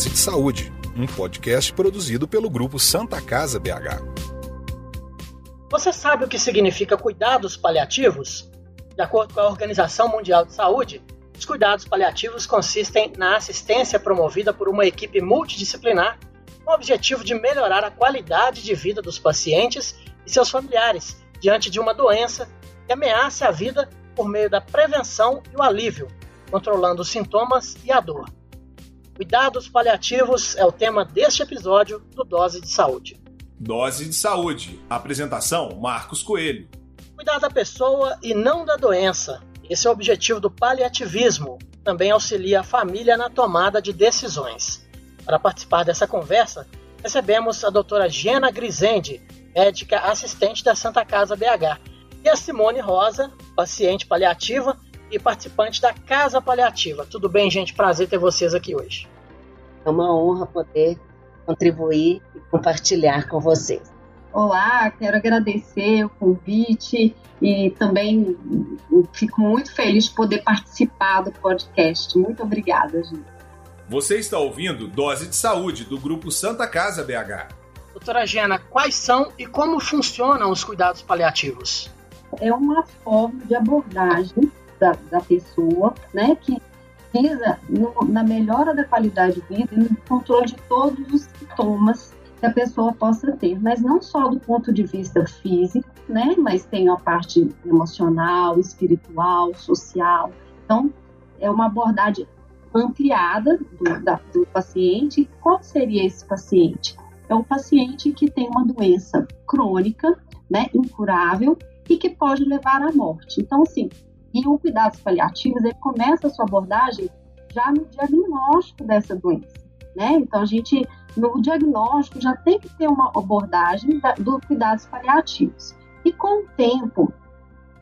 Dose de Saúde, um podcast produzido pelo grupo Santa Casa BH. Você sabe o que significa cuidados paliativos? De acordo com a Organização Mundial de Saúde, os cuidados paliativos consistem na assistência promovida por uma equipe multidisciplinar com o objetivo de melhorar a qualidade de vida dos pacientes e seus familiares diante de uma doença que ameace a vida por meio da prevenção e o alívio, controlando os sintomas e a dor. Cuidados paliativos é o tema deste episódio do Dose de Saúde. Dose de Saúde. Apresentação: Marcos Coelho. Cuidar da pessoa e não da doença esse é o objetivo do paliativismo. Também auxilia a família na tomada de decisões. Para participar dessa conversa, recebemos a doutora Gena Grisende, médica assistente da Santa Casa BH, e a Simone Rosa, paciente paliativa e participante da Casa Paliativa. Tudo bem, gente? Prazer ter vocês aqui hoje. É uma honra poder contribuir e compartilhar com vocês. Olá, quero agradecer o convite e também fico muito feliz de poder participar do podcast. Muito obrigada, gente. Você está ouvindo Dose de Saúde do Grupo Santa Casa BH. Doutora Gena, quais são e como funcionam os cuidados paliativos? É uma forma de abordagem da, da pessoa, né, que visa no, na melhora da qualidade de vida e no controle de todos os sintomas que a pessoa possa ter, mas não só do ponto de vista físico, né, mas tem a parte emocional, espiritual, social. Então, é uma abordagem ampliada do, da, do paciente. Qual seria esse paciente? É um paciente que tem uma doença crônica, né, incurável e que pode levar à morte. Então, assim, e o cuidados paliativos, ele começa a sua abordagem já no diagnóstico dessa doença, né? Então, a gente no diagnóstico já tem que ter uma abordagem da, do cuidados paliativos. E com o tempo,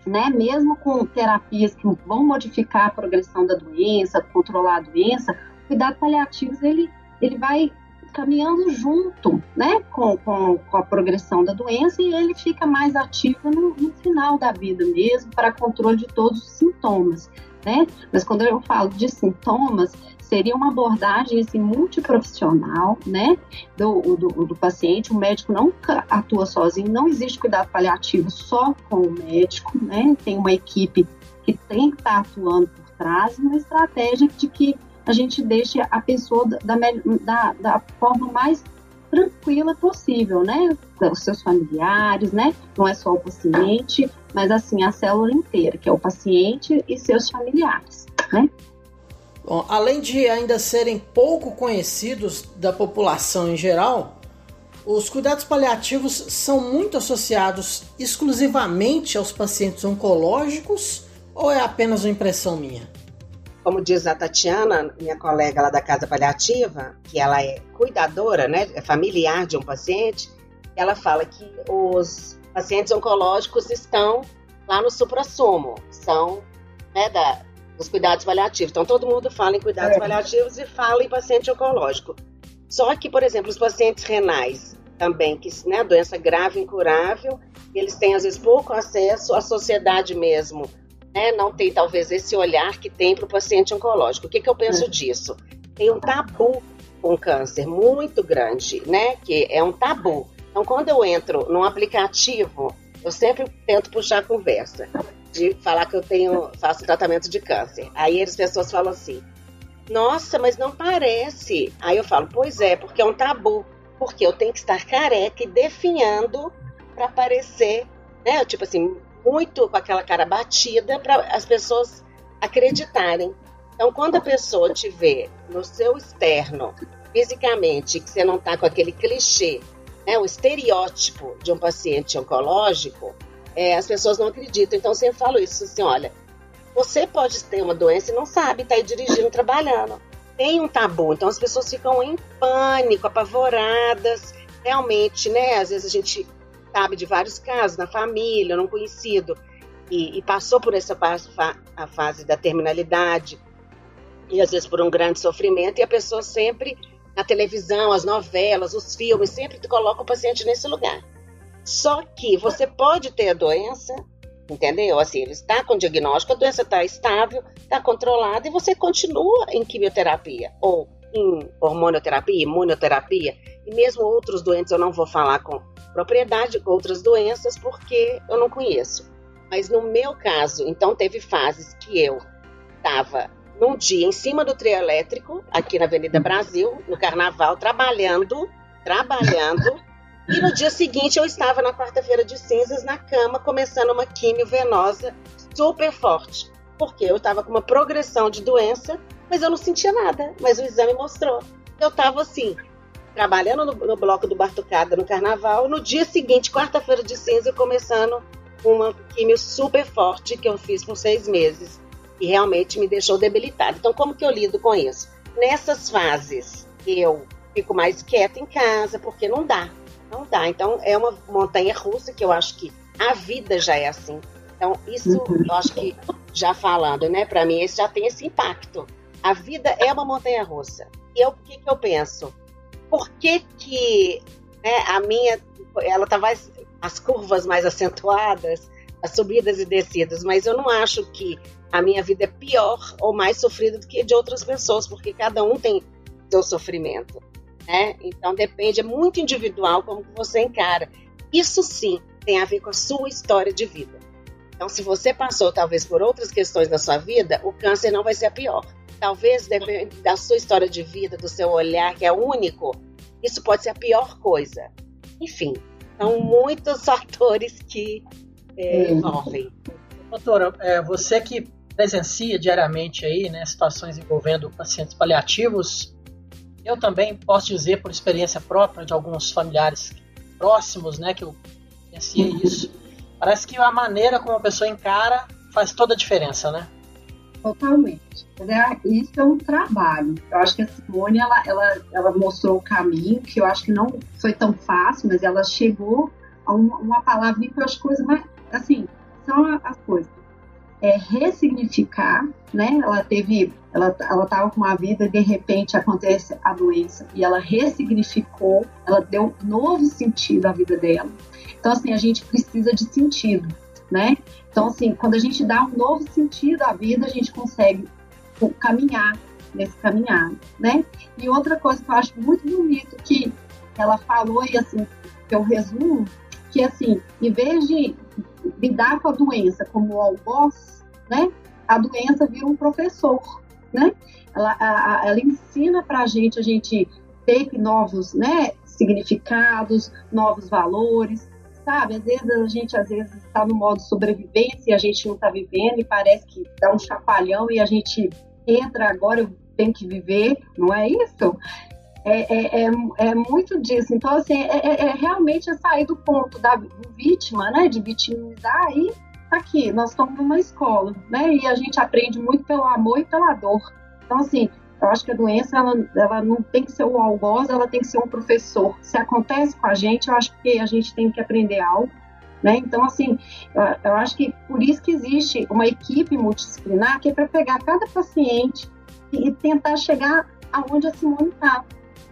né, mesmo com terapias que vão modificar a progressão da doença, controlar a doença, o cuidado paliativos ele, ele vai caminhando junto né, com, com, com, a progressão da doença e ele fica mais ativo no, no final da vida mesmo, para controle de todos os sintomas. Né? Mas quando eu falo de sintomas, seria uma abordagem assim, multiprofissional, né, do, do, do, paciente. O médico não atua sozinho, não existe cuidado paliativo só com o médico, né, tem uma equipe que tem que estar atuando por trás, uma estratégia de que a gente deixe a pessoa da, da, da forma mais tranquila possível, né? Os seus familiares, né? Não é só o paciente, mas assim a célula inteira, que é o paciente e seus familiares, né? Bom, além de ainda serem pouco conhecidos da população em geral, os cuidados paliativos são muito associados exclusivamente aos pacientes oncológicos ou é apenas uma impressão minha? Como diz a Tatiana, minha colega lá da Casa Paliativa, que ela é cuidadora, né, é familiar de um paciente, ela fala que os pacientes oncológicos estão lá no supra-sumo, são né, da, os cuidados paliativos. Então, todo mundo fala em cuidados é. paliativos e fala em paciente oncológico. Só que, por exemplo, os pacientes renais também, que né, doença grave, incurável, eles têm às vezes pouco acesso à sociedade mesmo, né? Não tem talvez esse olhar que tem para o paciente oncológico. O que, que eu penso é. disso? Tem um tabu com câncer muito grande, né? Que é um tabu. Então, quando eu entro num aplicativo, eu sempre tento puxar a conversa de falar que eu tenho faço tratamento de câncer. Aí as pessoas falam assim: "Nossa, mas não parece". Aí eu falo: "Pois é, porque é um tabu, porque eu tenho que estar careca e definhando para parecer, né, tipo assim, muito com aquela cara batida para as pessoas acreditarem. Então, quando a pessoa te vê no seu externo, fisicamente, que você não está com aquele clichê, né, o estereótipo de um paciente oncológico, é, as pessoas não acreditam. Então, sempre falo isso, assim, olha, você pode ter uma doença e não sabe, está aí dirigindo, trabalhando. Tem um tabu, então as pessoas ficam em pânico, apavoradas. Realmente, né? Às vezes a gente sabe de vários casos na família, num conhecido, e, e passou por essa a fase da terminalidade, e às vezes por um grande sofrimento, e a pessoa sempre, na televisão, as novelas, os filmes, sempre coloca o paciente nesse lugar. Só que você pode ter a doença, entendeu? Assim, ele está com diagnóstico, a doença está estável, está controlada e você continua em quimioterapia ou em hormonioterapia, imunoterapia, e mesmo outros doentes eu não vou falar com propriedade, outras doenças, porque eu não conheço. Mas no meu caso, então teve fases que eu estava num dia em cima do trio elétrico, aqui na Avenida Brasil, no carnaval, trabalhando, trabalhando. E no dia seguinte eu estava na quarta-feira de cinzas na cama, começando uma químio venosa super forte. Porque eu estava com uma progressão de doença, mas eu não sentia nada. Mas o exame mostrou. Eu estava assim, trabalhando no, no, bloco do Bartucada no carnaval. No dia seguinte, quarta-feira de cinza, começando uma químio super forte que eu fiz por seis meses e realmente me deixou debilitada. Então, como que eu lido com isso? Nessas fases, eu fico mais quieta em casa, porque não dá, não dá. Então, é uma montanha russa que eu acho que a vida já é assim. Então, isso eu acho que, já falando, né, para mim, esse já tem esse impacto. A vida é uma montanha russa. E o que, que eu penso? Por que que né, a minha, ela tá mais, as curvas mais acentuadas, as subidas e descidas, mas eu não acho que a minha vida é pior ou mais sofrida do que de outras pessoas, porque cada um tem seu sofrimento, né? Então depende, é muito individual como você encara. Isso sim tem a ver com a sua história de vida. Então, se você passou talvez por outras questões da sua vida, o câncer não vai ser a pior. Talvez depende da sua história de vida, do seu olhar que é único, isso pode ser a pior coisa. Enfim, são muitos fatores que é, envolvem. Doutora, é, você que presencia diariamente aí, né, situações envolvendo pacientes paliativos. Eu também posso dizer por experiência própria de alguns familiares próximos, né, que eu conhecia isso. Parece que a maneira como a pessoa encara faz toda a diferença, né? Totalmente. Isso é um trabalho. Eu acho que a Simone ela, ela, ela mostrou o caminho, que eu acho que não foi tão fácil, mas ela chegou a uma, uma palavra que eu acho coisa mais. Assim, são as coisas é, ressignificar, né? Ela teve, ela, ela com uma vida e de repente acontece a doença e ela ressignificou, ela deu um novo sentido à vida dela. Então assim a gente precisa de sentido, né? Então assim quando a gente dá um novo sentido à vida a gente consegue caminhar nesse caminhar, né? E outra coisa que eu acho muito bonito que ela falou e assim eu resumo que assim em vez de lidar com a doença como algoz, né? A doença vira um professor, né? Ela, a, ela ensina para a gente, a gente ter novos, né? Significados, novos valores, sabe? Às vezes a gente às vezes está no modo sobrevivência e a gente não está vivendo e parece que dá um chapalhão e a gente entra agora eu tenho que viver, não é isso? É, é, é, é, muito disso. Então, assim, é, é, é realmente sair do ponto da vítima, né? De vitimizar e tá aqui, nós estamos numa escola, né? E a gente aprende muito pelo amor e pela dor. Então, assim, eu acho que a doença, ela, ela não tem que ser o algoz, ela tem que ser um professor. Se acontece com a gente, eu acho que a gente tem que aprender algo. Né? Então, assim, eu, acho que por isso que existe uma equipe multidisciplinar que é para pegar cada paciente e tentar chegar aonde a Simone está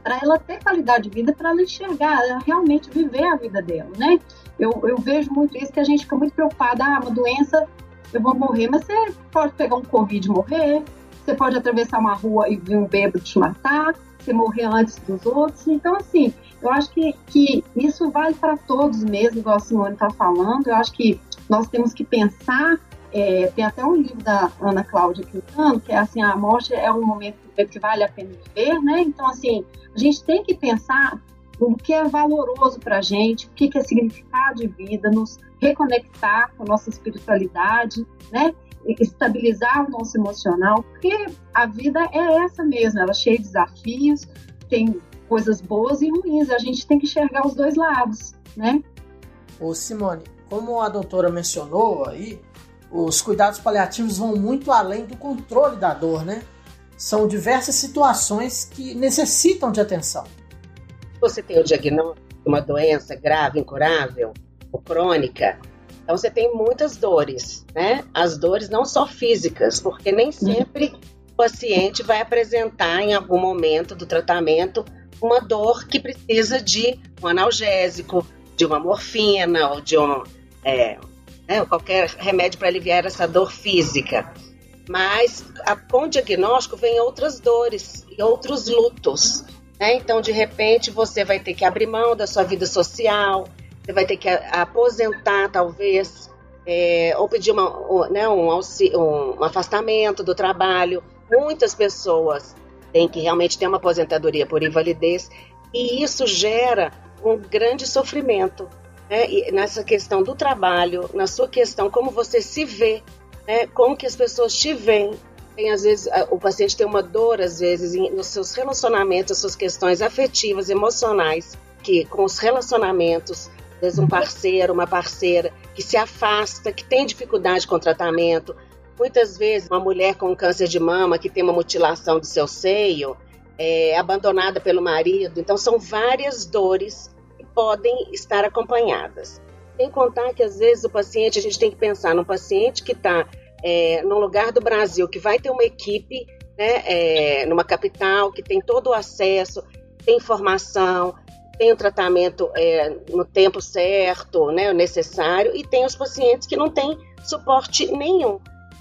para ela ter qualidade de vida, para ela enxergar, ela realmente viver a vida dela, né? Eu, eu vejo muito isso, que a gente fica muito preocupada, ah, uma doença, eu vou morrer, mas você pode pegar um Covid e morrer, você pode atravessar uma rua e vir um bêbado te matar, você morrer antes dos outros. Então, assim, eu acho que, que isso vale para todos mesmo, igual a Simone está falando. Eu acho que nós temos que pensar. É, tem até um livro da Ana Cláudia Quintano, que é assim: a morte é um momento que vale a pena viver, né? Então, assim, a gente tem que pensar no que é valoroso para a gente, o que é significado de vida, nos reconectar com a nossa espiritualidade, né? Estabilizar o nosso emocional, porque a vida é essa mesmo, ela é cheia de desafios, tem coisas boas e ruins, a gente tem que enxergar os dois lados, né? Ô Simone, como a doutora mencionou aí, os cuidados paliativos vão muito além do controle da dor, né? São diversas situações que necessitam de atenção. Você tem o diagnóstico de uma doença grave, incurável, ou crônica, então você tem muitas dores, né? As dores não só físicas, porque nem sempre o paciente vai apresentar em algum momento do tratamento uma dor que precisa de um analgésico, de uma morfina ou de um é, é, qualquer remédio para aliviar essa dor física. Mas a, com o diagnóstico vem outras dores e outros lutos. Né? Então, de repente, você vai ter que abrir mão da sua vida social, você vai ter que aposentar, talvez, é, ou pedir uma, né, um, um, afastamento do trabalho. Muitas pessoas têm que realmente ter uma aposentadoria por invalidez, e isso gera um grande sofrimento né? nessa questão do trabalho, na sua questão como você se vê, né? como que as pessoas te veem. Tem, às vezes, o paciente tem uma dor, às vezes, nos seus relacionamentos, as suas questões afetivas, emocionais, que com os relacionamentos, vezes um parceiro, uma parceira que se afasta, que tem dificuldade com o tratamento. Muitas vezes, uma mulher com câncer de mama que tem uma mutilação do seu seio, é abandonada pelo marido. Então, são várias dores podem estar acompanhadas. Sem contar que, às vezes, o paciente, a gente tem que pensar num paciente que está é, num lugar do Brasil, que vai ter uma equipe, né, é, numa capital, que tem todo o acesso, tem informação, tem o tratamento é, no tempo certo, né, o necessário, e tem os pacientes que não têm suporte nenhum.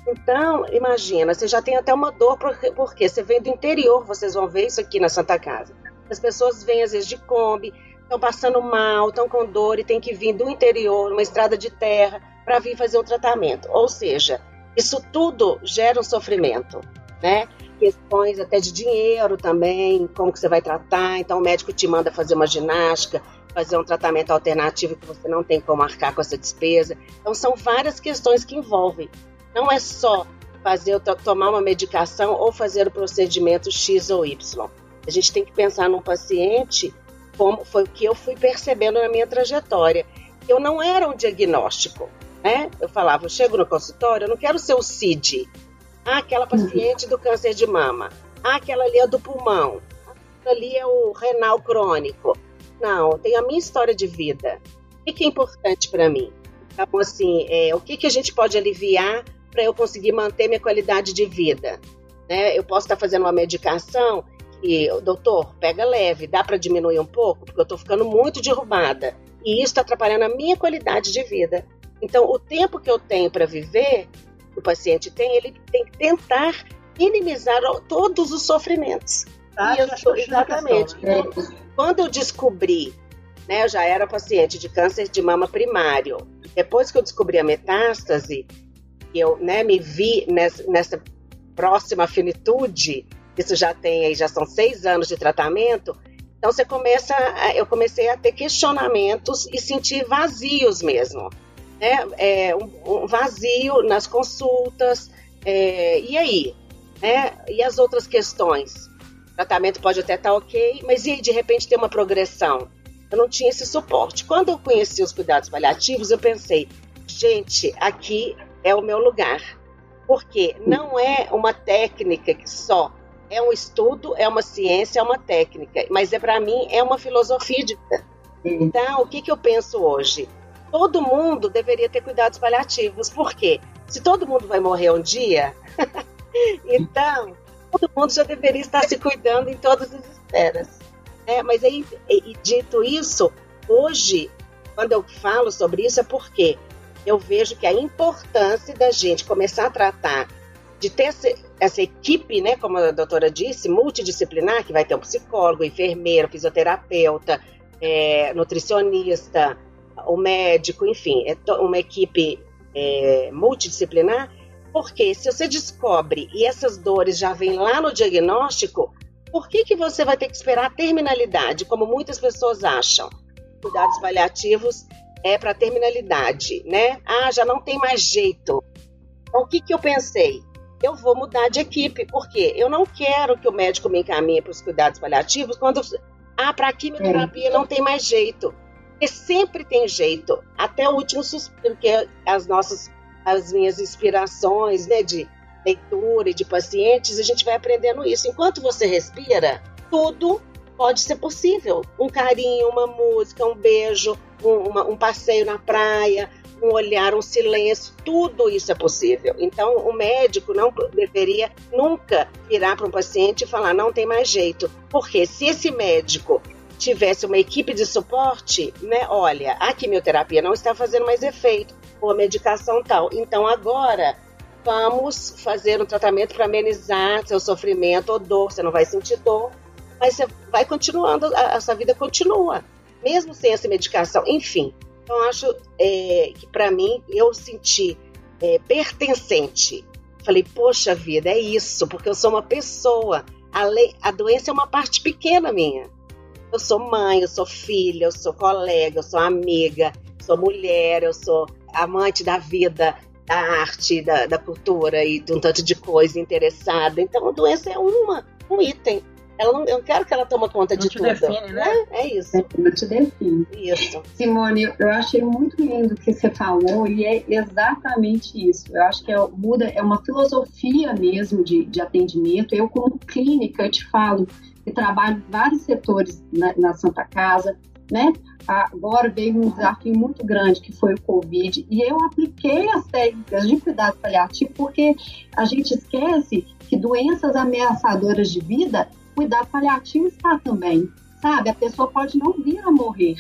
Então, imagina, você já tem até uma dor, porque, você vem do interior, vocês vão ver isso aqui na Santa Casa. As pessoas vêm, às vezes, de Kombi, estão passando mal, estão com dor e tem que vir do interior, uma estrada de terra, para vir fazer o tratamento. Ou seja, isso tudo gera um sofrimento, né? Questões até de dinheiro também, como que você vai tratar. Então o médico te manda fazer uma ginástica, fazer um tratamento alternativo que você não tem como marcar com essa despesa. Então são várias questões que envolvem. Não é só fazer tomar uma medicação ou fazer o procedimento X ou Y. A gente tem que pensar num paciente como foi o que eu fui percebendo na minha trajetória. Eu não era um diagnóstico, né? Eu falava, eu chego no consultório, eu não quero ser o CID. Aquela paciente do câncer de mama. Aquela ali é do pulmão. Ali é o renal crônico. Não, tem a minha história de vida. O que é importante para mim? Então, assim, é, o que, que a gente pode aliviar para eu conseguir manter minha qualidade de vida? Né? Eu posso estar fazendo uma medicação e, doutor, pega leve, dá para diminuir um pouco, porque eu estou ficando muito derrubada. E isso está atrapalhando a minha qualidade de vida. Então, o tempo que eu tenho para viver, o paciente tem, ele tem que tentar minimizar todos os sofrimentos. Ah, isso, exatamente. Né? Quando eu descobri, né, eu já era paciente de câncer de mama primário. Depois que eu descobri a metástase, eu né, me vi nessa, nessa próxima finitude, isso já tem aí, já são seis anos de tratamento. Então você começa, eu comecei a ter questionamentos e sentir vazios mesmo, né? É, um, um vazio nas consultas. É, e aí, né? E as outras questões? O tratamento pode até estar tá ok, mas e aí de repente tem uma progressão? Eu não tinha esse suporte. Quando eu conheci os cuidados paliativos, eu pensei, gente, aqui é o meu lugar. Porque não é uma técnica que só é um estudo, é uma ciência, é uma técnica, mas é para mim é uma filosofia de vida. Então, o que, que eu penso hoje? Todo mundo deveria ter cuidados paliativos, por quê? Se todo mundo vai morrer um dia, então todo mundo já deveria estar se cuidando em todas as esferas. É, mas aí, e, dito isso, hoje, quando eu falo sobre isso, é porque eu vejo que a importância da gente começar a tratar de ter essa, essa, equipe, né, como a doutora disse, multidisciplinar, que vai ter um psicólogo, enfermeiro, fisioterapeuta, é, nutricionista, o médico, enfim, é uma equipe é, multidisciplinar, porque se você descobre e essas dores já vêm lá no diagnóstico, por que, que você vai ter que esperar a terminalidade, como muitas pessoas acham? Cuidados paliativos é para terminalidade, né? Ah, já não tem mais jeito. Então, o que, que eu pensei? eu vou mudar de equipe, porque eu não quero que o médico me encaminhe para os cuidados paliativos quando ah, para a quimioterapia não tem mais jeito. E sempre tem jeito, até o último suspiro, que é as nossas as minhas inspirações, né, de leitura e de pacientes, a gente vai aprendendo isso. Enquanto você respira, tudo pode ser possível. Um carinho, uma música, um beijo, um, uma, um passeio na praia, um olhar, um silêncio, tudo isso é possível. Então, o médico não deveria nunca virar para um paciente e falar não tem mais jeito, porque se esse médico tivesse uma equipe de suporte, né, olha, a quimioterapia não está fazendo mais efeito, ou a medicação tal. Então, agora vamos fazer um tratamento para amenizar seu sofrimento ou dor. Você não vai sentir dor, mas você vai continuando, a, a sua vida continua, mesmo sem essa medicação. Enfim, então acho é, que para mim eu senti é, pertencente. Falei, poxa vida, é isso, porque eu sou uma pessoa. A, lei, a doença é uma parte pequena minha. Eu sou mãe, eu sou filha, eu sou colega, eu sou amiga, sou mulher, eu sou amante da vida, da arte, da, da cultura e de um tanto de coisa interessada. Então a doença é uma, um item. Ela não, eu não quero que ela tome conta não de te tudo. define, né? É, é isso. Não te define. Isso. Simone, eu achei muito lindo o que você falou e é exatamente isso. Eu acho que é, muda, é uma filosofia mesmo de, de atendimento. Eu, como clínica, eu te falo que em vários setores na, na Santa Casa, né? Agora veio um desafio muito grande que foi o Covid e eu apliquei as técnicas de cuidado paliativo porque a gente esquece que doenças ameaçadoras de vida cuidado paliativo está também, sabe? A pessoa pode não vir a morrer,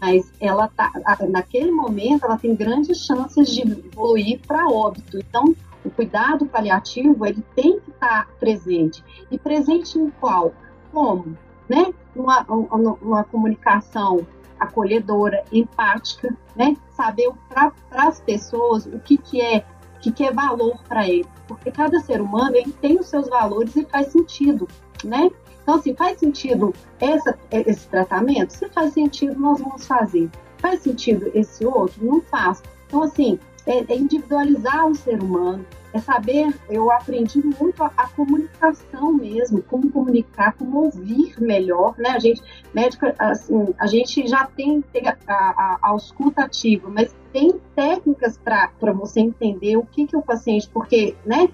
mas ela tá, naquele momento, ela tem grandes chances de evoluir para óbito. Então, o cuidado paliativo, ele tem que estar presente. E presente em qual? Como? Né? Uma, uma comunicação acolhedora, empática, né? Saber para as pessoas o que, que é que, que é valor para ele, porque cada ser humano ele tem os seus valores e faz sentido né? Então, assim, faz sentido essa, esse tratamento? Se faz sentido, nós vamos fazer. Faz sentido esse outro? Não faz. Então, assim, é, é individualizar o ser humano, é saber, eu aprendi muito a, a, comunicação mesmo, como comunicar, como ouvir melhor, né? A gente, médico, assim, a gente já tem, tem a, a, a auscultativa, mas tem técnicas para você entender o que que o paciente, porque, né?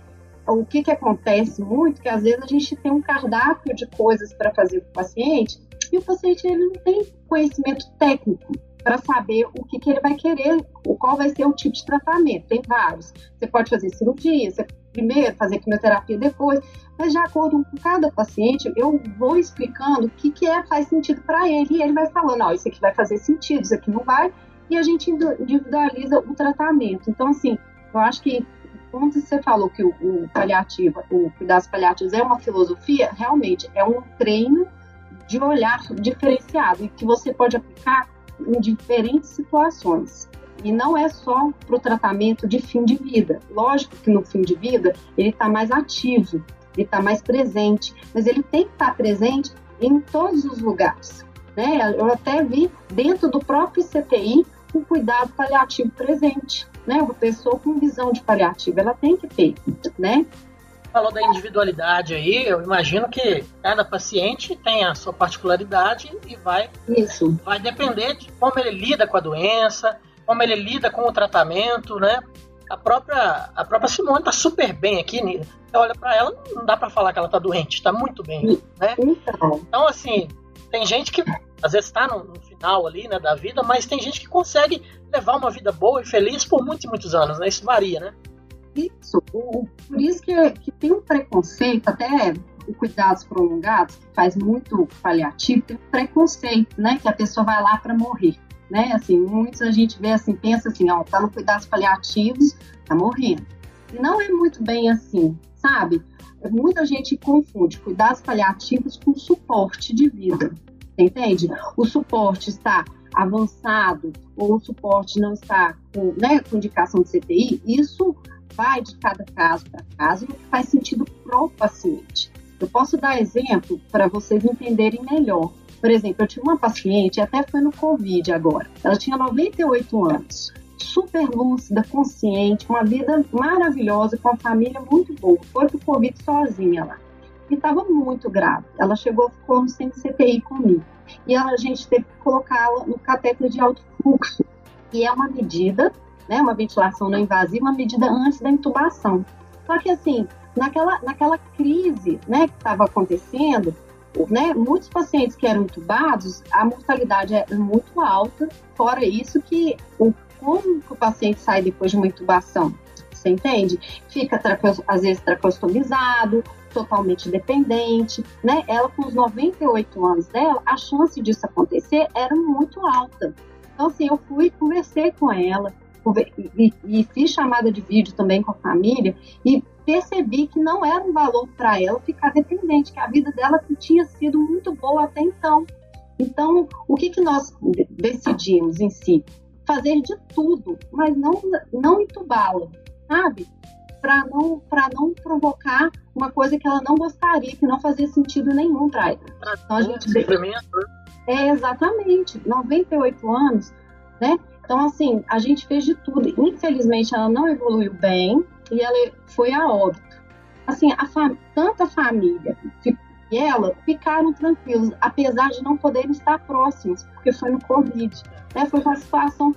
o que, que acontece muito, que às vezes a gente tem um cardápio de coisas para fazer para o paciente e o paciente ele não tem conhecimento técnico para saber o que, que ele vai querer, qual vai ser o tipo de tratamento. Tem vários. Você pode fazer cirurgia, você primeiro fazer quimioterapia depois, mas de acordo com cada paciente, eu vou explicando o que, que é faz sentido para ele e ele vai falando, ó, isso aqui vai fazer sentido, isso aqui não vai, e a gente individualiza o tratamento. Então, assim, eu acho que quando você falou que o, o paliativo, o cuidados paliativos é uma filosofia, realmente é um treino de olhar diferenciado e que você pode aplicar em diferentes situações. E não é só para o tratamento de fim de vida. Lógico que no fim de vida ele está mais ativo, ele está mais presente, mas ele tem que estar tá presente em todos os lugares. Né? Eu até vi dentro do próprio CTI o cuidado paliativo presente né? Uma pessoa com visão de paliativa, ela tem que ter, né? Falou da individualidade aí, eu imagino que cada paciente tem a sua particularidade e vai, Isso. vai depender de como ele lida com a doença, como ele lida com o tratamento, né? A própria, a própria Simone está super bem aqui. Né? Você olha para ela, não dá para falar que ela está doente, está muito bem, né? Então. então, assim, tem gente que às vezes está no, no, final ali, né, da vida, mas tem gente que consegue levar uma vida boa e feliz por muitos e muitos anos, né? Isso varia, né? Isso. O, por isso que, que tem um preconceito, até o cuidados prolongados, que faz muito paliativo, tem um preconceito, né? Que a pessoa vai lá para morrer, né? Assim, muitos a gente vê assim, pensa assim, ó, tá no cuidados paliativos, tá morrendo. Não é muito bem assim, sabe? Muita gente confunde cuidados paliativos com suporte de vida entende? O suporte está avançado ou o suporte não está com, né, com indicação de CTI, isso vai de cada caso para caso e faz sentido para o paciente. Eu posso dar exemplo para vocês entenderem melhor. Por exemplo, eu tive uma paciente, até foi no Covid agora, ela tinha 98 anos, super lúcida, consciente, uma vida maravilhosa, com uma família muito boa. Foi pro Covid sozinha lá e estava muito grave. Ela chegou, ficou no CTI comigo. E a gente teve que colocá-la no catéter de alto fluxo, que é uma medida, né, uma ventilação não invasiva, uma medida antes da intubação. Só que assim, naquela, naquela crise né, que estava acontecendo, né, muitos pacientes que eram intubados, a mortalidade é muito alta, fora isso que o, como que o paciente sai depois de uma intubação? Você entende? Fica, às vezes, tracostomizado, totalmente dependente, né? Ela com os 98 anos dela, a chance disso acontecer era muito alta. Então, assim, eu fui conversei com ela, e, e, fiz chamada de vídeo também com a família e percebi que não era um valor para ela ficar dependente, que a vida dela tinha sido muito boa até então. Então, o que, que nós decidimos em si? Fazer de tudo, mas não, não entubá-la, sabe? Para não, não provocar uma coisa que ela não gostaria, que não fazia sentido nenhum para ela. Então, a gente... Né? É, exatamente. 98 anos, né? Então, assim, a gente fez de tudo. Infelizmente, ela não evoluiu bem e ela foi a óbito. Assim, a fam tanto a família e ela ficaram tranquilos, apesar de não poderem estar próximos, porque foi no Covid. Né? Foi uma situação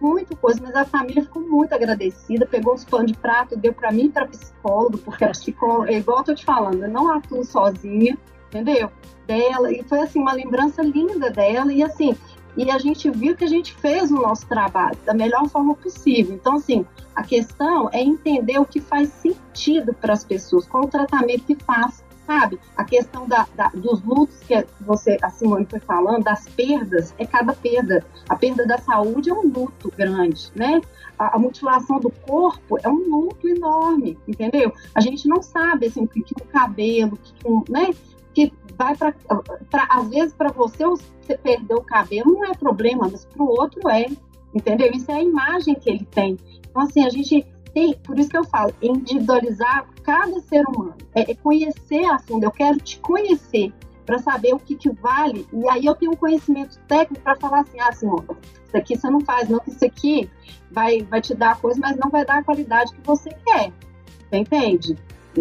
muito coisa, mas a família ficou muito agradecida, pegou os pães de prato, deu para mim para psicólogo, porque a psicóloga, é igual eu tô te falando, eu não atuo sozinha, entendeu? Dela, e foi assim, uma lembrança linda dela, e assim, e a gente viu que a gente fez o nosso trabalho da melhor forma possível. Então, assim, a questão é entender o que faz sentido para as pessoas, qual o tratamento que faz, sabe? A questão da, da, dos lutos que você, a Simone foi falando, das perdas, é cada perda. A perda da saúde é um luto grande, né? A, a mutilação do corpo é um luto enorme, entendeu? A gente não sabe, assim, o que, que o cabelo, o que, que, né? Vai para às vezes para você você perder o cabelo não é problema, mas para o outro é, entendeu? Isso é a imagem que ele tem. Então assim a gente tem, por isso que eu falo, individualizar cada ser humano, é, é conhecer a fundo. Eu quero te conhecer para saber o que, que vale e aí eu tenho um conhecimento técnico para falar assim, ah, Simone, isso aqui você não faz, não, que isso aqui vai vai te dar coisa, mas não vai dar a qualidade que você quer. Você entende?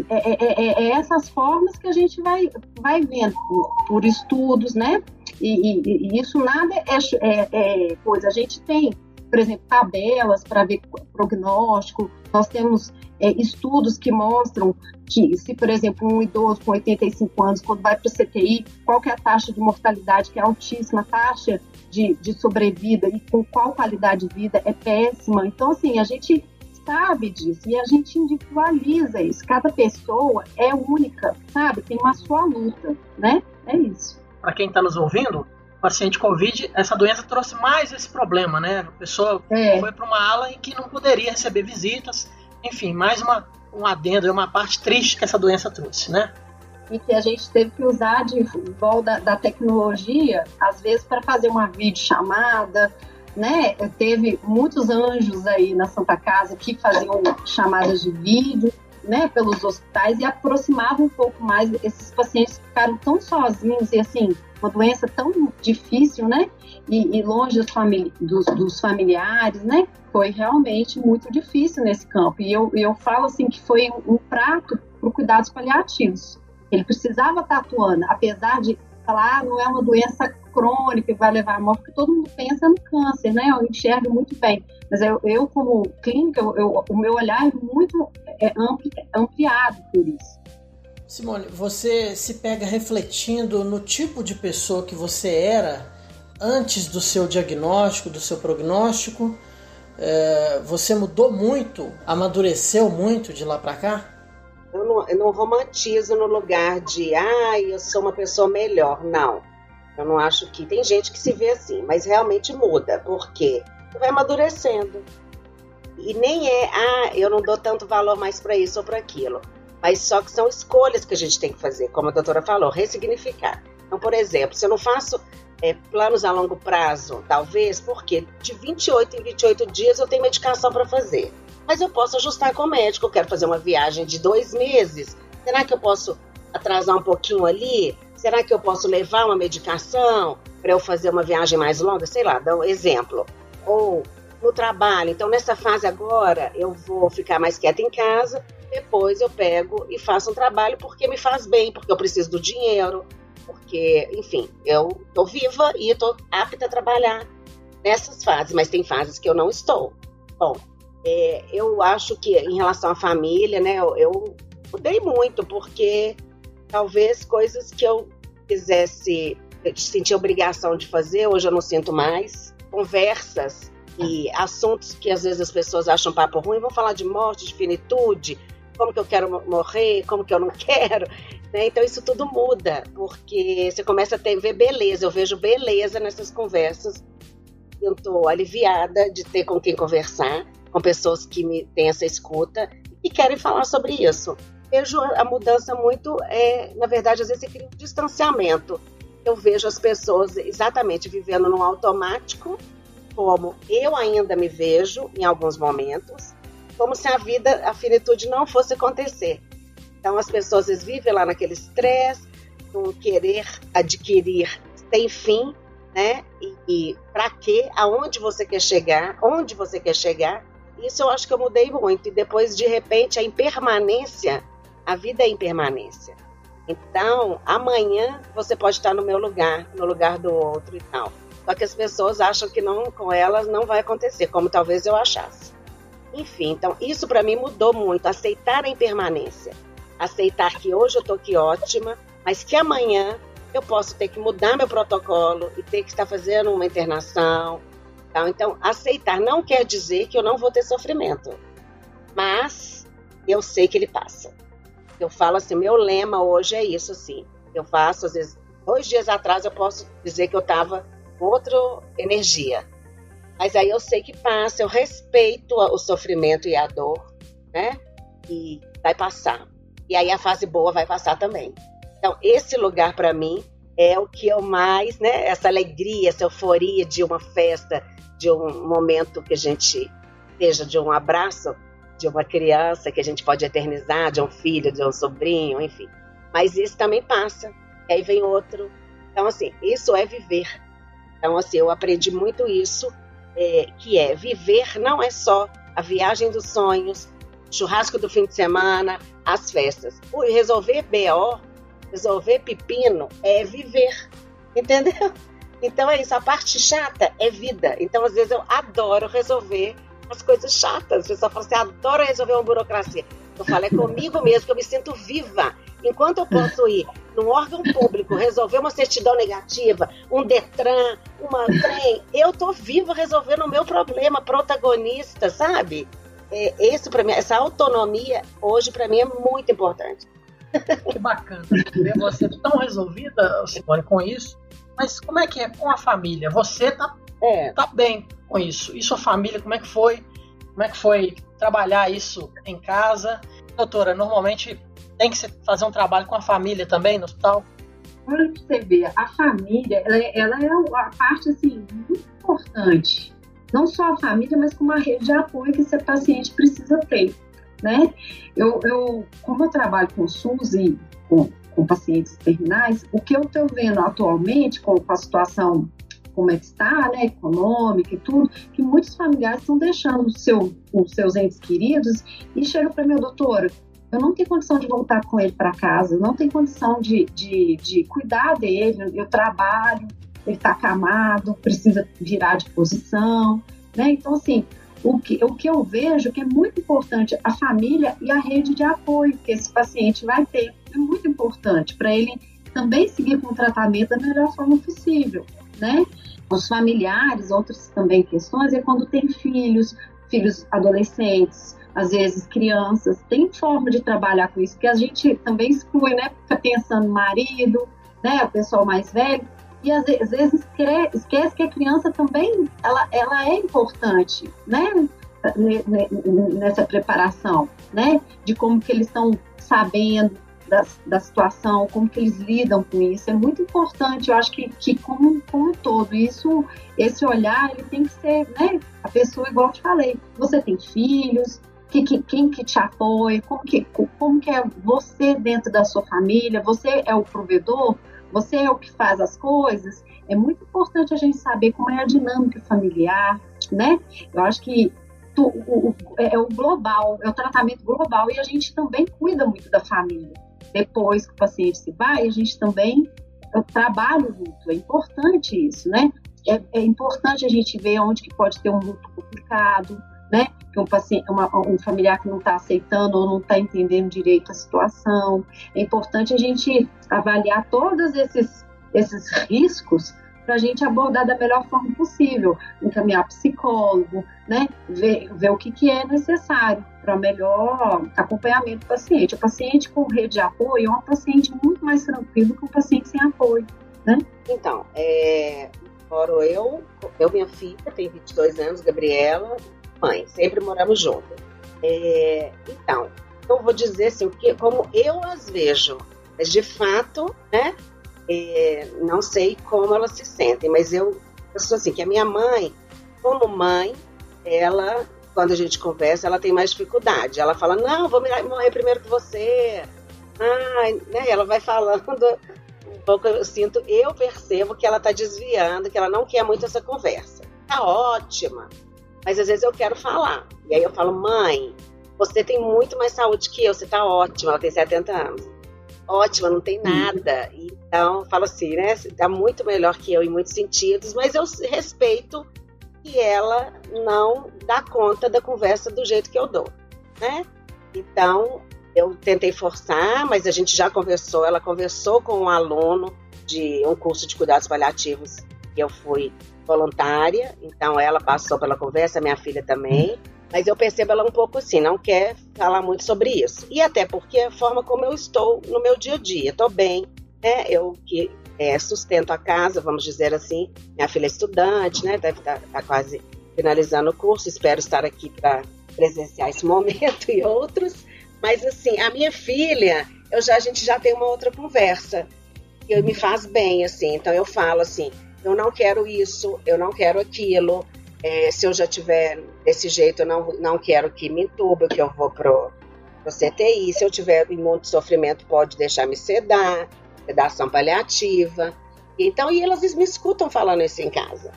É, é, é, é, essas formas que a gente vai, vai vendo por, por estudos, né? E, e, e, isso nada é, é, é, coisa. A gente tem, por exemplo, tabelas para ver prognóstico, nós temos é, estudos que mostram que, se, por exemplo, um idoso com 85 anos, quando vai para o CTI, qual que é a taxa de mortalidade, que é altíssima, taxa de, de sobrevida e com qual qualidade de vida é péssima. Então, assim, a gente sabe disso e a gente individualiza isso. Cada pessoa é única, sabe? Tem uma sua luta, né? É isso. Para quem está nos ouvindo, paciente Covid, essa doença trouxe mais esse problema, né? A pessoa é. foi para uma ala em que não poderia receber visitas, enfim, mais uma, um adendo, uma parte triste que essa doença trouxe, né? E que a gente teve que usar de igual da, da tecnologia, às vezes, para fazer uma videochamada, né? Teve muitos anjos aí na Santa Casa que faziam chamadas de vídeo, né, pelos hospitais e aproximavam um pouco mais esses pacientes que ficaram tão sozinhos e assim, uma doença tão difícil, né? E, e longe dos, famili dos, dos, familiares, né? Foi realmente muito difícil nesse campo. E eu, eu falo assim que foi um, um prato para cuidados paliativos. Ele precisava estar atuando, apesar de falar, ah, não é uma doença crônica que vai levar à morte, porque todo mundo pensa no câncer, né? Eu enxergo muito bem. Mas eu, eu como clínica, eu, eu, o meu olhar é muito é ampli, ampliado por isso. Simone, você se pega refletindo no tipo de pessoa que você era antes do seu diagnóstico, do seu prognóstico. É, você mudou muito, amadureceu muito de lá para cá? Eu não, eu não romantizo no lugar de, ah, eu sou uma pessoa melhor. Não. Eu não acho que. Tem gente que se vê assim, mas realmente muda. porque vai amadurecendo. E nem é, ah, eu não dou tanto valor mais para isso ou para aquilo. Mas só que são escolhas que a gente tem que fazer, como a doutora falou, ressignificar. Então, por exemplo, se eu não faço é, planos a longo prazo, talvez, porque de 28 em 28 dias eu tenho medicação para fazer. Mas eu posso ajustar com o médico. Eu quero fazer uma viagem de dois meses. Será que eu posso atrasar um pouquinho ali? Será que eu posso levar uma medicação para eu fazer uma viagem mais longa? Sei lá, dá um exemplo. Ou no trabalho. Então, nessa fase agora, eu vou ficar mais quieta em casa. Depois eu pego e faço um trabalho porque me faz bem, porque eu preciso do dinheiro, porque, enfim, eu estou viva e estou apta a trabalhar nessas fases, mas tem fases que eu não estou. Bom, é, eu acho que em relação à família, né, eu, eu mudei muito, porque talvez coisas que eu quisesse, eu obrigação de fazer, hoje eu não sinto mais. Conversas e assuntos que às vezes as pessoas acham papo ruim, vão falar de morte, de finitude, como que eu quero morrer, como que eu não quero. Né? Então isso tudo muda, porque você começa a ter, ver beleza, eu vejo beleza nessas conversas sinto aliviada de ter com quem conversar, com pessoas que me têm essa escuta e querem falar sobre isso. Vejo a mudança muito, é, na verdade, às vezes cria um distanciamento. Eu vejo as pessoas exatamente vivendo num automático, como eu ainda me vejo em alguns momentos, como se a vida, a finitude não fosse acontecer. Então as pessoas vivem lá naquele estresse, no querer adquirir sem fim, né? E, e para quê? Aonde você quer chegar? Onde você quer chegar? Isso eu acho que eu mudei muito. E depois, de repente, a impermanência, a vida é impermanência. Então, amanhã você pode estar no meu lugar, no lugar do outro e tal. Só que as pessoas acham que não, com elas não vai acontecer, como talvez eu achasse. Enfim, então isso para mim mudou muito, aceitar a impermanência. Aceitar que hoje eu tô aqui ótima, mas que amanhã eu posso ter que mudar meu protocolo e ter que estar fazendo uma internação. Tá? Então, aceitar não quer dizer que eu não vou ter sofrimento, mas eu sei que ele passa. Eu falo assim, meu lema hoje é isso, assim. Eu faço, às vezes, dois dias atrás eu posso dizer que eu estava com outra energia. Mas aí eu sei que passa, eu respeito o sofrimento e a dor, né? E vai passar. E aí a fase boa vai passar também. Então, esse lugar para mim é o que eu mais, né? Essa alegria, essa euforia de uma festa, de um momento que a gente seja de um abraço de uma criança que a gente pode eternizar, de um filho, de um sobrinho, enfim. Mas isso também passa. E aí vem outro. Então, assim, isso é viver. Então, assim, eu aprendi muito isso, é, que é viver não é só a viagem dos sonhos, churrasco do fim de semana, as festas. O resolver BO resolver pepino é viver, entendeu? Então é isso, a parte chata é vida. Então, às vezes, eu adoro resolver as coisas chatas. O pessoal fala assim, adoro resolver uma burocracia. Eu falo, é comigo mesmo que eu me sinto viva. Enquanto eu posso ir num órgão público, resolver uma certidão negativa, um Detran, uma trem, eu tô viva resolvendo o meu problema, protagonista, sabe? É, esse para mim, essa autonomia hoje para mim é muito importante. Que bacana ver você tão resolvida, Simone, com isso. Mas como é que é com a família? Você tá, é. tá bem com isso. E sua família, como é que foi? Como é que foi trabalhar isso em casa? Doutora, normalmente tem que fazer um trabalho com a família também no hospital? Olha pra você ver, a família, ela, é, ela é a parte, assim, muito importante. Não só a família, mas como a rede de apoio que esse paciente precisa ter né? Eu, eu como eu trabalho com SUS e com, com pacientes terminais, o que eu estou vendo atualmente com, com a situação como é que está, né, econômica e tudo, que muitos familiares estão deixando seu, os seus entes queridos e chegam para mim, doutora, eu não tenho condição de voltar com ele para casa, eu não tenho condição de, de, de cuidar dele, eu trabalho, ele está acamado, precisa virar de posição, né? Então, assim, o que, o que eu vejo que é muito importante a família e a rede de apoio que esse paciente vai ter. É muito importante para ele também seguir com o tratamento da melhor forma possível, né? Os familiares, outras também questões, é quando tem filhos, filhos adolescentes, às vezes crianças, tem forma de trabalhar com isso, que a gente também exclui, né? Fica pensando marido, né? O pessoal mais velho, e às vezes esquece que a criança também ela, ela é importante, né? Nessa preparação, né? De como que eles estão sabendo da, da situação, como que eles lidam com isso. É muito importante, eu acho que, que como, como um todo, isso, esse olhar, ele tem que ser, né? A pessoa, igual eu te falei, você tem filhos, que, que, quem que te apoia, como que, como que é você dentro da sua família, você é o provedor, você é o que faz as coisas. É muito importante a gente saber como é a dinâmica familiar, né? Eu acho que o, o, é, é o global, é o tratamento global e a gente também cuida muito da família. Depois que o paciente se vai, a gente também eu trabalho luto. É importante isso, né? É, é importante a gente ver onde que pode ter um luto complicado, né? Que um paciente, uma, um familiar que não está aceitando ou não está entendendo direito a situação. É importante a gente avaliar todos esses, esses riscos para a gente abordar da melhor forma possível, encaminhar psicólogo, né? Ver, ver o que, que é necessário para melhor acompanhamento do paciente. O paciente com rede de apoio é um paciente muito mais tranquilo que um paciente sem apoio, né? Então, é, Moro eu, eu, minha filha, tem 22 anos, Gabriela, mãe, sempre moramos juntos. É, então, eu vou dizer assim, o que, como eu as vejo, mas de fato, né, é, não sei como elas se sentem, mas eu, eu sou assim, que a minha mãe, como mãe, ela, quando a gente conversa, ela tem mais dificuldade. Ela fala, não, vou morrer primeiro que você. Ah, né? Ela vai falando um pouco, eu sinto, eu percebo que ela está desviando, que ela não quer muito essa conversa. Tá ótima, mas às vezes eu quero falar. E aí eu falo, mãe, você tem muito mais saúde que eu, você tá ótima, ela tem 70 anos. Ótima, não tem nada. Então, falo assim, né? Tá muito melhor que eu em muitos sentidos, mas eu respeito que ela não dá conta da conversa do jeito que eu dou, né? Então, eu tentei forçar, mas a gente já conversou, ela conversou com um aluno de um curso de cuidados paliativos que eu fui voluntária, então ela passou pela conversa, minha filha também, mas eu percebo ela um pouco assim, não quer falar muito sobre isso. E até porque a forma como eu estou no meu dia a dia, estou bem, né? Eu que é, sustento a casa, vamos dizer assim. Minha filha é estudante, né? Deve estar tá, tá quase finalizando o curso. Espero estar aqui para presenciar esse momento e outros. Mas assim, a minha filha, eu já a gente já tem uma outra conversa que me faz bem, assim. Então eu falo assim, eu não quero isso, eu não quero aquilo. É, se eu já tiver desse jeito, eu não, não quero que me entube, que eu vou pro, pro CTI. Se eu tiver muito sofrimento, pode deixar me sedar sedação paliativa. Então, e elas me escutam falando isso em casa.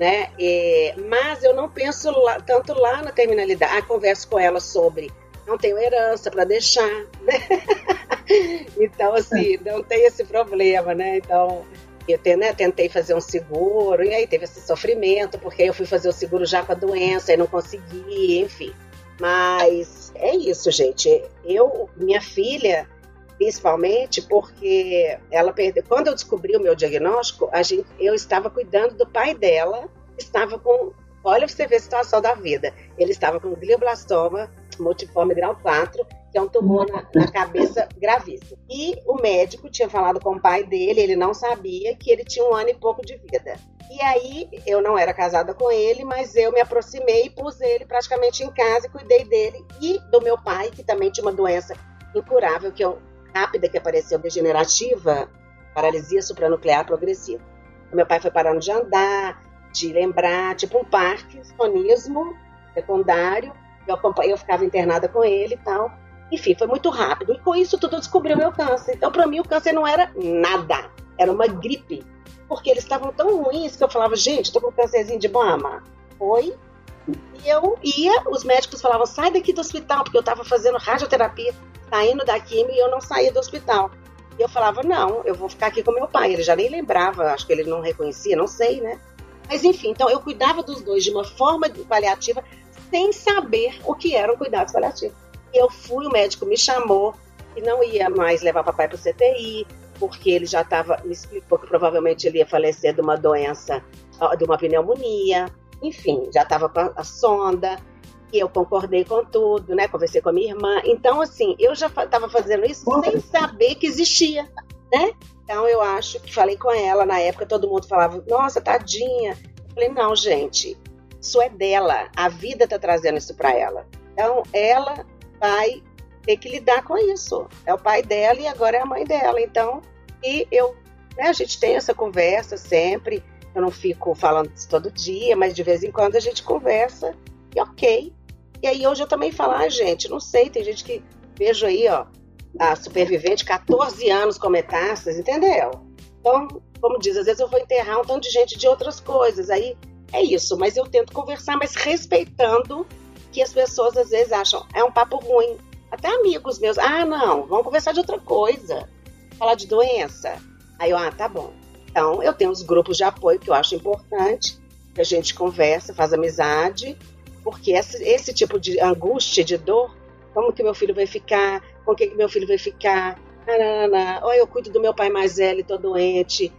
Né? E, mas eu não penso lá, tanto lá na terminalidade. Ah, converso com elas sobre não tenho herança para deixar, né? então, assim, não tem esse problema, né? Então, eu né, tentei fazer um seguro, e aí teve esse sofrimento, porque eu fui fazer o seguro já com a doença e não consegui, enfim. Mas é isso, gente. Eu, minha filha, principalmente porque ela perdeu. Quando eu descobri o meu diagnóstico, a gente, eu estava cuidando do pai dela, estava com. Olha você ver a situação da vida. Ele estava com glioblastoma multiforme grau 4, que é um tumor na, na, cabeça gravíssimo. E o médico tinha falado com o pai dele, ele não sabia que ele tinha um ano e pouco de vida. E aí eu não era casada com ele, mas eu me aproximei e pus ele praticamente em casa e cuidei dele e do meu pai, que também tinha uma doença incurável, que eu rápida que apareceu degenerativa, paralisia supranuclear progressiva. Meu pai foi parando de andar, de lembrar, tipo um parkinsonismo secundário. Eu, eu ficava internada com ele e tal. Enfim, foi muito rápido. E com isso tudo eu descobri o meu câncer. Então, para mim, o câncer não era nada. Era uma gripe. Porque eles estavam tão ruins que eu falava, gente, tô com um câncerzinho de mama. Foi. E eu ia, os médicos falavam, sai daqui do hospital, porque eu estava fazendo radioterapia saindo da quimio e eu não saía do hospital. E eu falava, não, eu vou ficar aqui com meu pai. Ele já nem lembrava, acho que ele não reconhecia, não sei, né? Mas enfim, então eu cuidava dos dois de uma forma paliativa sem saber o que eram cuidados paliativos. E eu fui, o médico me chamou e não ia mais levar papai para o CTI, porque ele já estava, me explicou que provavelmente ele ia falecer de uma doença, de uma pneumonia. Enfim, já estava com a sonda e eu concordei com tudo, né? Conversei com a minha irmã. Então, assim, eu já estava fazendo isso sem saber que existia, né? Então, eu acho que falei com ela na época, todo mundo falava, nossa, tadinha. Eu falei, não, gente, isso é dela. A vida tá trazendo isso para ela. Então, ela vai ter que lidar com isso. É o pai dela e agora é a mãe dela. Então, e eu, né, a gente tem essa conversa sempre. Eu não fico falando isso todo dia, mas de vez em quando a gente conversa e ok. E aí hoje eu também falo, ah, gente, não sei, tem gente que vejo aí, ó, a supervivente, 14 anos com metástases, entendeu? Então, como diz, às vezes eu vou enterrar um tanto de gente de outras coisas. Aí é isso, mas eu tento conversar, mas respeitando que as pessoas às vezes acham, é um papo ruim. Até amigos meus, ah, não, vamos conversar de outra coisa. Falar de doença. Aí eu, ah, tá bom. Então, eu tenho os grupos de apoio que eu acho importante, que a gente conversa, faz amizade porque esse, esse tipo de angústia, de dor, como que meu filho vai ficar, com que, que meu filho vai ficar, olha, eu cuido do meu pai mais velho, estou doente.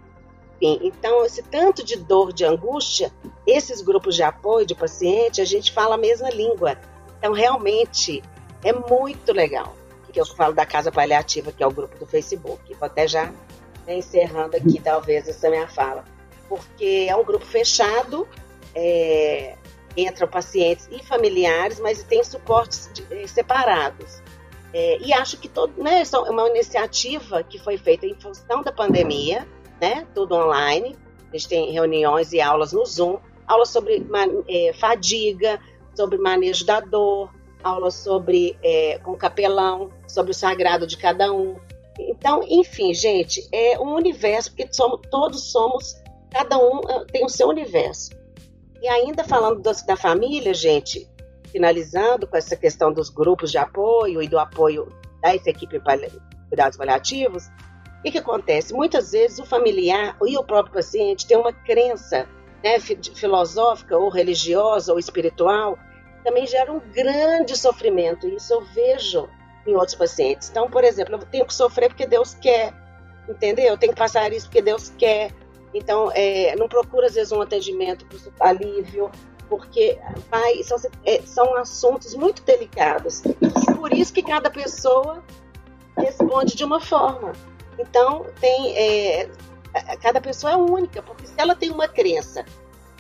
Enfim, então, esse tanto de dor, de angústia, esses grupos de apoio de paciente, a gente fala a mesma língua. Então, realmente, é muito legal. Que eu falo da Casa Paliativa, que é o grupo do Facebook. Vou até já né, encerrando aqui, talvez, essa minha fala. porque é um grupo fechado, é, entram pacientes e familiares, mas tem suportes de, eh, separados. É, e acho que todo, né, é uma iniciativa que foi feita em função da pandemia, né, tudo online. A gente tem reuniões e aulas no Zoom, aulas sobre é, fadiga, sobre manejo da dor, aulas sobre é, com capelão, sobre o sagrado de cada um. Então, enfim, gente, é um universo, porque somos, todos somos, cada um é, tem o seu universo. E ainda falando do, da família, gente, finalizando com essa questão dos grupos de apoio e do apoio dessa equipe de cuidados paliativos, o que, acontece? Muitas vezes o familiar e o próprio paciente tem uma crença né, filosófica ou religiosa ou espiritual também gera um grande sofrimento. Isso eu vejo em outros pacientes. Então, por exemplo, eu tenho que sofrer porque Deus quer, entendeu? Eu tenho que passar isso porque Deus quer. Então, é, não procura às vezes um atendimento para alívio, porque pai, são, é, são assuntos muito delicados. Por isso que cada pessoa responde de uma forma. Então, tem, é, cada pessoa é única, porque se ela tem uma crença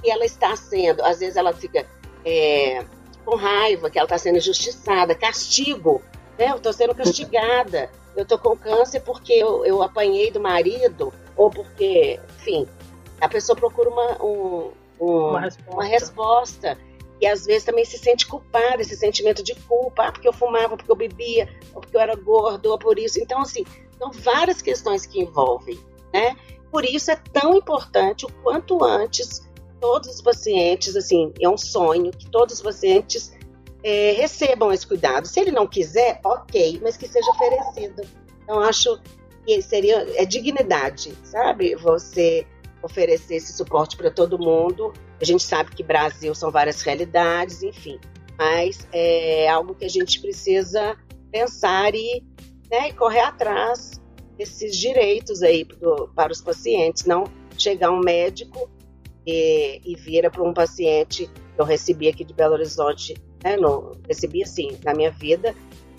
e ela está sendo, às vezes ela fica é, com raiva, que ela está sendo injustiçada, castigo, né? Eu estou sendo castigada, eu estou com câncer porque eu, eu apanhei do marido, ou porque, enfim, a pessoa procura uma, um, um, uma, resposta. uma resposta. E às vezes também se sente culpada, esse sentimento de culpa, ah, porque eu fumava, porque eu bebia, ou porque eu era gordo, ou por isso. Então, assim, são várias questões que envolvem, né? Por isso é tão importante o quanto antes todos os pacientes, assim, é um sonho que todos os pacientes é, recebam esse cuidado. Se ele não quiser, ok, mas que seja oferecido. Então, acho que seria é dignidade, sabe? Você oferecer esse suporte para todo mundo. A gente sabe que Brasil são várias realidades, enfim, mas é algo que a gente precisa pensar e, né, correr atrás desses direitos aí pro, para os pacientes, não chegar um médico e, e vira para um paciente que eu recebi aqui de Belo Horizonte, né, no, recebi assim, na minha vida,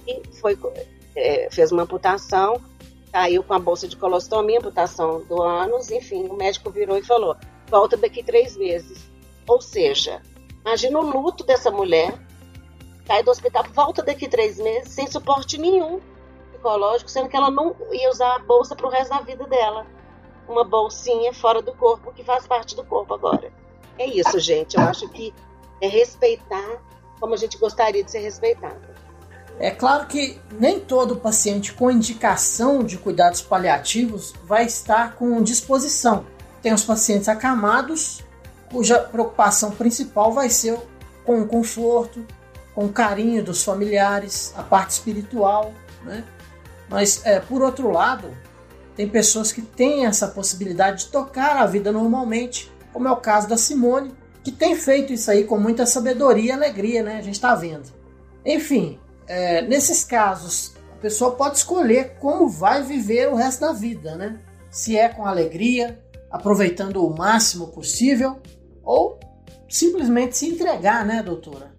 e foi, é, fez uma amputação, caiu com a bolsa de colostomia, amputação do ânus, enfim, o médico virou e falou, volta daqui três meses. Ou seja, imagina o luto dessa mulher, cai do hospital, volta daqui três meses, sem suporte nenhum psicológico, sendo que ela não ia usar a bolsa para o resto da vida dela. Uma bolsinha fora do corpo, que faz parte do corpo agora. É isso, gente. Eu acho que é respeitar como a gente gostaria de ser respeitado. É claro que nem todo paciente com indicação de cuidados paliativos vai estar com disposição. Tem os pacientes acamados, cuja preocupação principal vai ser com o conforto, com o carinho dos familiares, a parte espiritual, né? Mas, é, por outro lado, tem pessoas que têm essa possibilidade de tocar a vida normalmente, como é o caso da Simone, que tem feito isso aí com muita sabedoria e alegria, né? A gente está vendo. Enfim, é, nesses casos, a pessoa pode escolher como vai viver o resto da vida, né? Se é com alegria, aproveitando o máximo possível, ou simplesmente se entregar, né, doutora?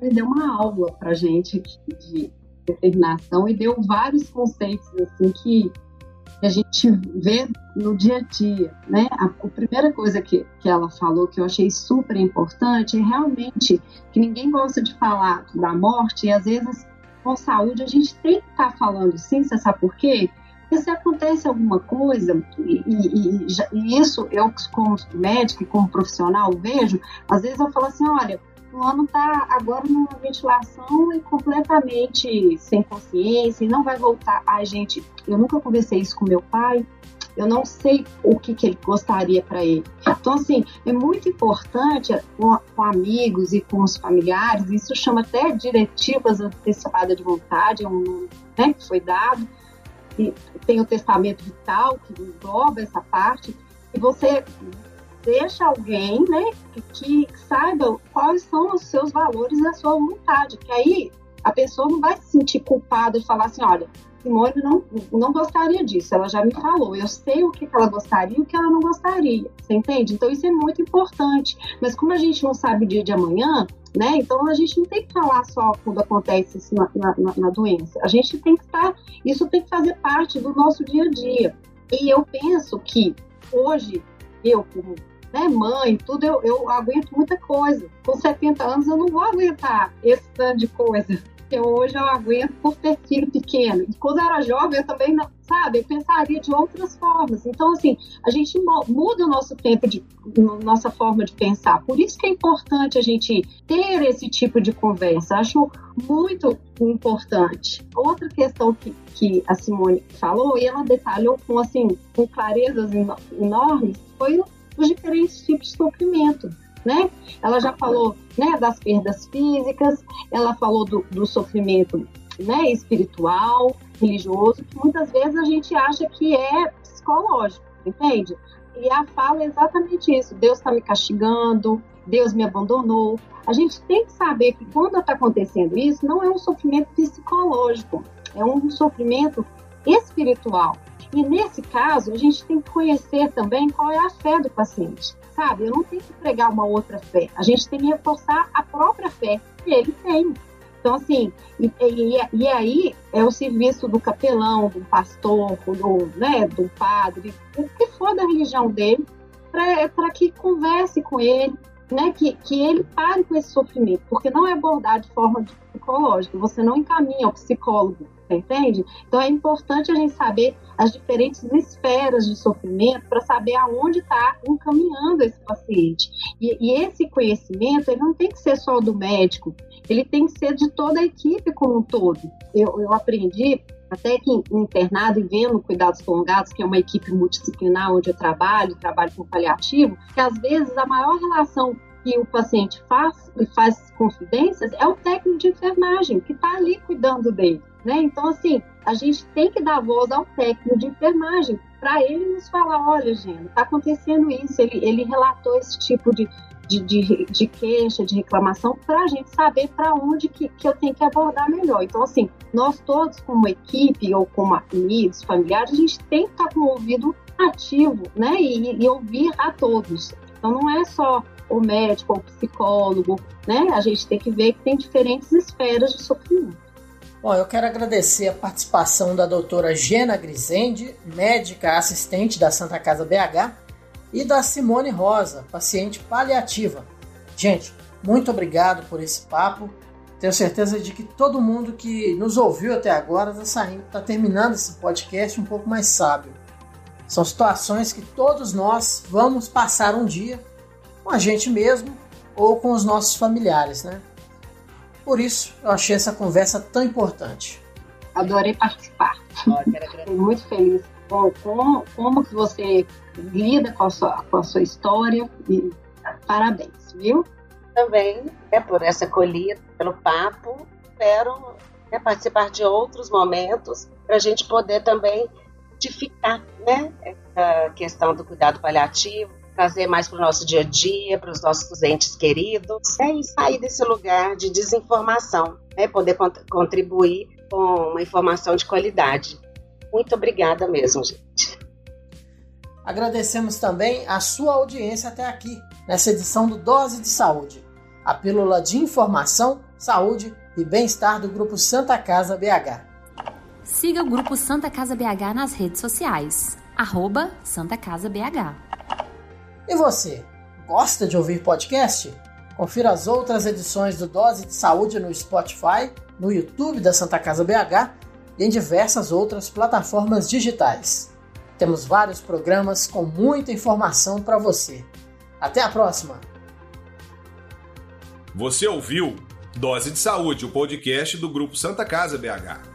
Ele deu uma aula pra gente de determinação e deu vários conceitos assim que a gente vê no dia a dia, né? A, a, primeira coisa que, que ela falou que eu achei super importante é realmente que ninguém gosta de falar da morte e às vezes com saúde a gente tem que estar tá falando sim, você sabe por quê? Porque se acontece alguma coisa, e, e, e, e isso eu como médico e como profissional vejo, às vezes eu falo assim, olha, fulano está agora numa ventilação e completamente sem consciência e não vai voltar. Ai, gente, eu nunca conversei isso com meu pai, eu não sei o que, que ele gostaria para ele. Então, assim, é muito importante com, com, amigos e com os familiares, isso chama até diretivas antecipadas de vontade, é um né, que foi dado, e tem o testamento vital, que engloba essa parte, e você deixa alguém, né, que, saiba quais são os seus valores e a sua vontade, que aí a pessoa não vai se sentir culpada de falar assim, olha, Simone não, não gostaria disso, ela já me falou, eu sei o que ela gostaria e o que ela não gostaria, você entende? Então isso é muito importante, mas como a gente não sabe o dia de amanhã, né, então a gente não tem que falar só quando acontece isso na, na, na doença, a gente tem que estar, isso tem que fazer parte do nosso dia a dia, e eu penso que hoje eu como né, mãe, tudo, eu, eu aguento muita coisa. Com 70 anos eu não vou aguentar esse tanto de coisa que hoje eu aguento por ter filho pequeno. E quando eu era jovem, eu também, não, sabe, eu pensaria de outras formas. Então, assim, a gente muda o nosso tempo, de nossa forma de pensar. Por isso que é importante a gente ter esse tipo de conversa. Acho muito importante. Outra questão que, que a Simone falou, e ela detalhou com, assim, com clarezas enormes, foi os diferentes tipos de sofrimento né? Ela já falou né, das perdas físicas, ela falou do, do sofrimento né, espiritual, religioso, que muitas vezes a gente acha que é psicológico, entende? E a fala é exatamente isso: Deus está me castigando, Deus me abandonou. A gente tem que saber que quando está acontecendo isso, não é um sofrimento psicológico, é um sofrimento espiritual. E nesse caso, a gente tem que conhecer também qual é a fé do paciente sabe? Eu não tenho que pregar uma outra fé. A gente tem que reforçar a própria fé que ele tem. Então, assim, e, e, e aí é o serviço do capelão, do pastor, do, né, do padre, o que for da religião dele, para que converse com ele, né, que, que ele pare com esse sofrimento, porque não é abordar de forma psicológica, você não encaminha ao psicólogo, entende? Então é importante a gente saber as diferentes esferas de sofrimento para saber aonde está encaminhando esse paciente. E, e, esse conhecimento ele não tem que ser só do médico, ele tem que ser de toda a equipe como um todo. Eu, eu aprendi até que internado e vendo cuidados prolongados, que é uma equipe multidisciplinar onde eu trabalho, trabalho com paliativo, que às vezes a maior relação que o paciente faz e faz confidências é o técnico de enfermagem que está ali cuidando dele. Né? Então, assim, a gente tem que dar voz ao técnico de enfermagem para ele nos falar: olha, gente, está acontecendo isso. Ele, ele relatou esse tipo de, de, de, de queixa, de reclamação, para a gente saber para onde que, que eu tenho que abordar melhor. Então, assim, nós todos, como equipe ou como amigos, familiares, a gente tem que estar tá com o ouvido ativo né? e, e ouvir a todos. Então, não é só o médico ou o psicólogo, né? A gente tem que ver que tem diferentes esferas de sofrimento. Bom, eu quero agradecer a participação da doutora Gena Grisende, médica assistente da Santa Casa BH, e da Simone Rosa, paciente paliativa. Gente, muito obrigado por esse papo. Tenho certeza de que todo mundo que nos ouviu até agora está saindo, está terminando esse podcast um pouco mais sábio. São situações que todos nós vamos passar um dia com a gente mesmo ou com os nossos familiares, né? Por isso, eu achei essa conversa tão importante. Adorei participar. Estou muito feliz com como, como que você lida com a sua, com a sua história e parabéns, viu? Também é por essa colhida, pelo papo. Espero né, participar de outros momentos para a gente poder também identificar né, essa questão do cuidado paliativo, trazer mais para o nosso dia a dia, para os nossos entes queridos, é, e sair desse lugar de desinformação, né, poder contribuir com uma informação de qualidade. Muito obrigada mesmo, gente. Agradecemos também a sua audiência até aqui, nessa edição do Dose de Saúde, a pílula de informação, saúde e bem-estar do Grupo Santa Casa BH. Siga o Grupo Santa Casa BH nas redes sociais, arroba Santa Casa BH. E você, gosta de ouvir podcast? Confira as outras edições do Dose de Saúde no Spotify, no YouTube da Santa Casa BH e em diversas outras plataformas digitais. Temos vários programas com muita informação para você. Até a próxima! Você ouviu Dose de Saúde, o podcast do Grupo Santa Casa BH.